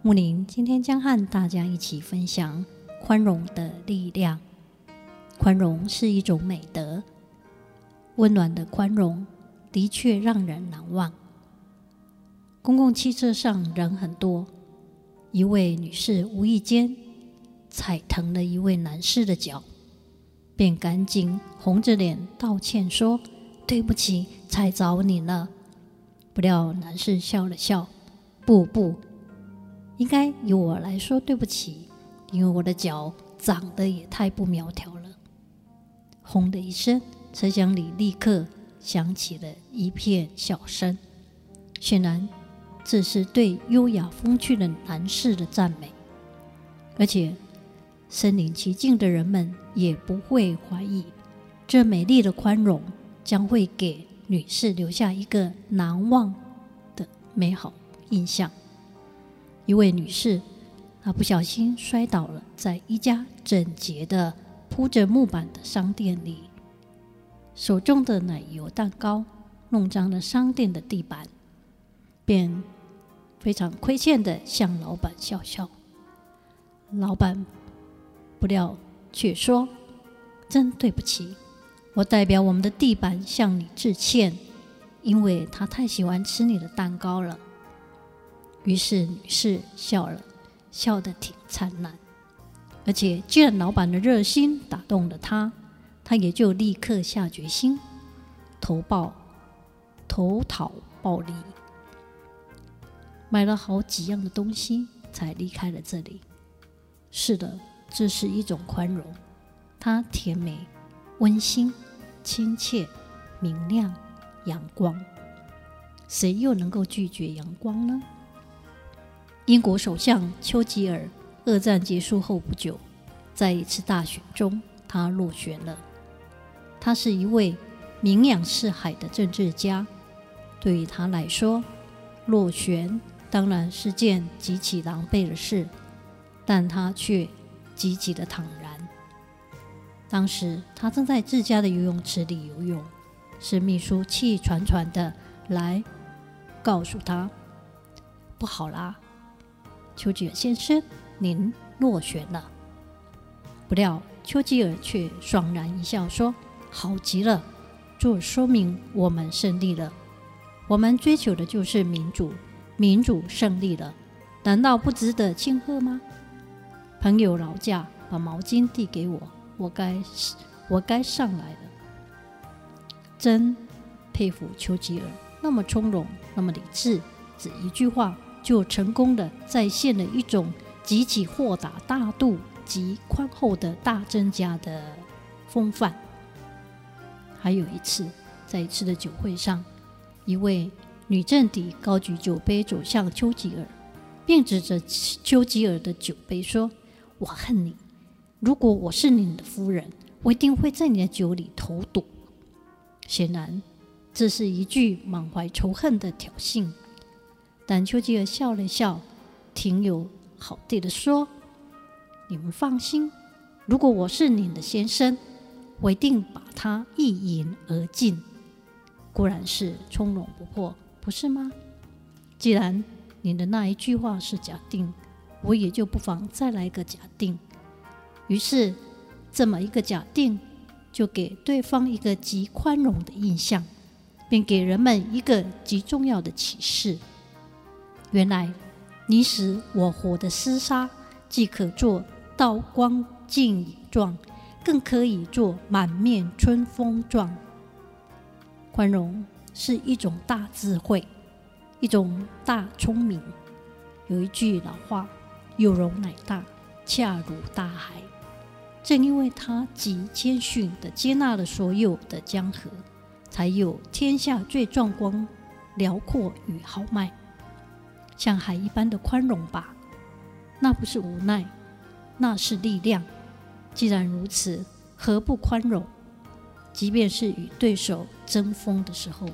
木林今天将和大家一起分享宽容的力量。宽容是一种美德，温暖的宽容的确让人难忘。公共汽车上人很多，一位女士无意间踩疼了一位男士的脚，便赶紧红着脸道歉说：“对不起，踩着你了。”不料男士笑了笑：“不不。”应该由我来说对不起，因为我的脚长得也太不苗条了。轰的一声，车厢里立刻响起了一片笑声。显然，这是对优雅风趣的男士的赞美，而且身临其境的人们也不会怀疑，这美丽的宽容将会给女士留下一个难忘的美好印象。一位女士，她不小心摔倒了，在一家整洁的铺着木板的商店里，手中的奶油蛋糕弄脏了商店的地板，便非常亏欠的向老板笑笑。老板不料却说：“真对不起，我代表我们的地板向你致歉，因为他太喜欢吃你的蛋糕了。”于是女士笑了，笑得挺灿烂。而且既然老板的热心打动了她，她也就立刻下决心投报投讨报礼，买了好几样的东西才离开了这里。是的，这是一种宽容，它甜美、温馨、亲切、明亮、阳光。谁又能够拒绝阳光呢？英国首相丘吉尔，二战结束后不久，在一次大选中，他落选了。他是一位名扬四海的政治家，对于他来说，落选当然是件极其狼狈的事，但他却极其的坦然。当时他正在自家的游泳池里游泳，是秘书气喘喘的来告诉他：“不好啦。”丘吉尔先生，您落选了。不料丘吉尔却爽然一笑，说：“好极了，这说明我们胜利了。我们追求的就是民主，民主胜利了，难道不值得庆贺吗？”朋友劳驾把毛巾递给我，我该我该上来了。真佩服丘吉尔，那么从容，那么理智，只一句话。就成功的再现了一种极其豁达大度及宽厚的大增家的风范。还有一次，在一次的酒会上，一位女政敌高举酒杯走向丘吉尔，并指着丘吉尔的酒杯说：“我恨你！如果我是你的夫人，我一定会在你的酒里投毒。”显然，这是一句满怀仇恨的挑衅。但丘吉尔笑了笑，挺有好气地说：“你们放心，如果我是你的先生，我一定把他一饮而尽。果然是从容不迫，不是吗？既然你的那一句话是假定，我也就不妨再来一个假定。于是，这么一个假定，就给对方一个极宽容的印象，并给人们一个极重要的启示。”原来，你死我活的厮杀，既可做刀光剑影状，更可以做满面春风状。宽容是一种大智慧，一种大聪明。有一句老话：“有容乃大，恰如大海。”正因为他极谦逊地接纳了所有的江河，才有天下最壮观、辽阔与豪迈。像海一般的宽容吧，那不是无奈，那是力量。既然如此，何不宽容？即便是与对手争锋的时候，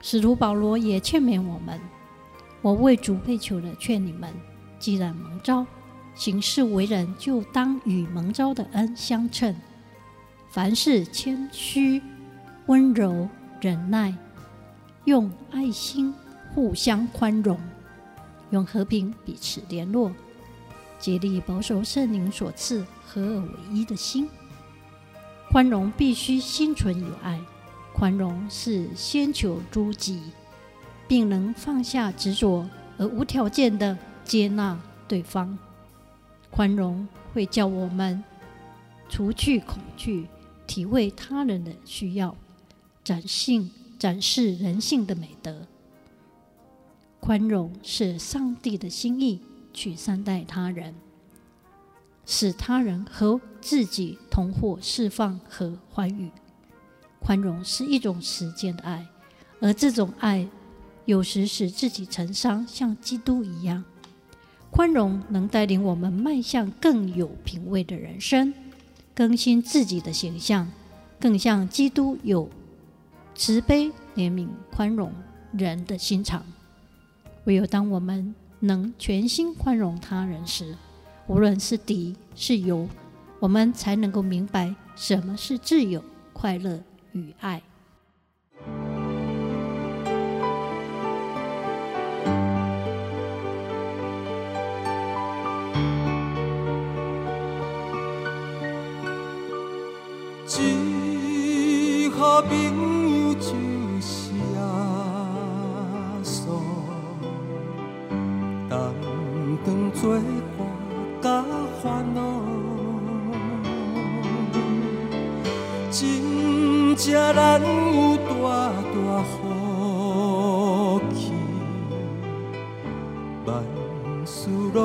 使徒保罗也劝勉我们：“我为主被囚的劝你们，既然蒙召，行事为人就当与蒙召的恩相称。凡事谦虚、温柔、忍耐，用爱心互相宽容，用和平彼此联络，竭力保守圣灵所赐合而为一的心。”宽容必须心存有爱，宽容是先求诸己，并能放下执着而无条件的接纳对方。宽容会叫我们除去恐惧，体会他人的需要，展现展示人性的美德。宽容是上帝的心意，去善待他人。使他人和自己同获释放和欢愉，宽容是一种实践的爱，而这种爱有时使自己成伤，像基督一样。宽容能带领我们迈向更有品味的人生，更新自己的形象，更像基督有慈悲、怜悯、宽容人的心肠。唯有当我们能全心宽容他人时，无论是敌是友，我们才能够明白什么是自由、快乐与爱。一好朋友就是耶当作伴。甲烦恼，真正难有大大福气，万事拢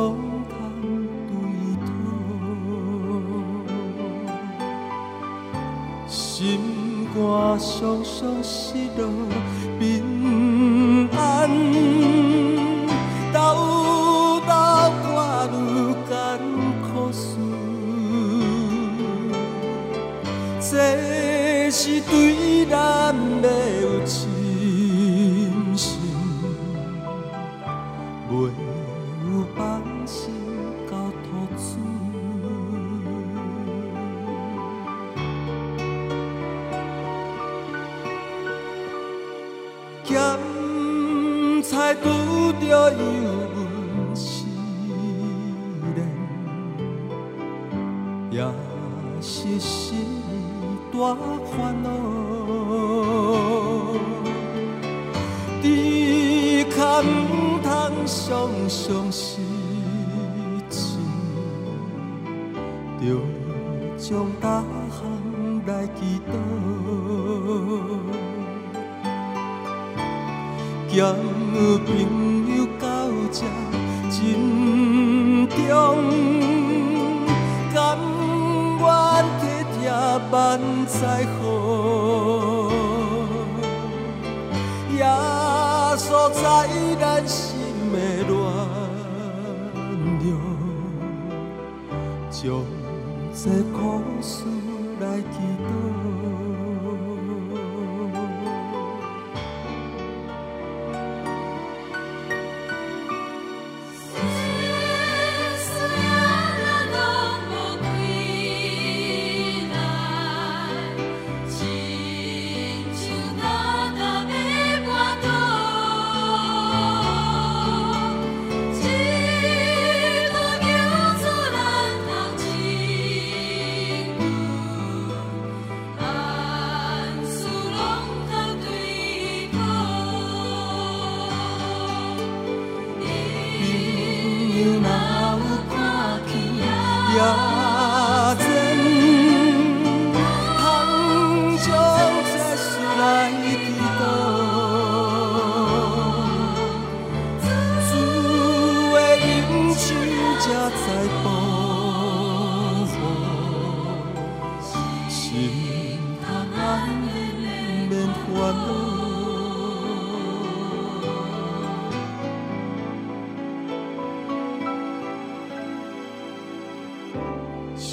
通对讨，心肝伤伤失落这是对咱的有信心，袂有放心交托主。咸菜拄着油温时冷，也是心。大烦恼，只可唔通常常失志，着将大项来祈祷，交朋友到这真重，万载好，耶稣在咱心的暖流，将这苦事来祈祷。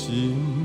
心。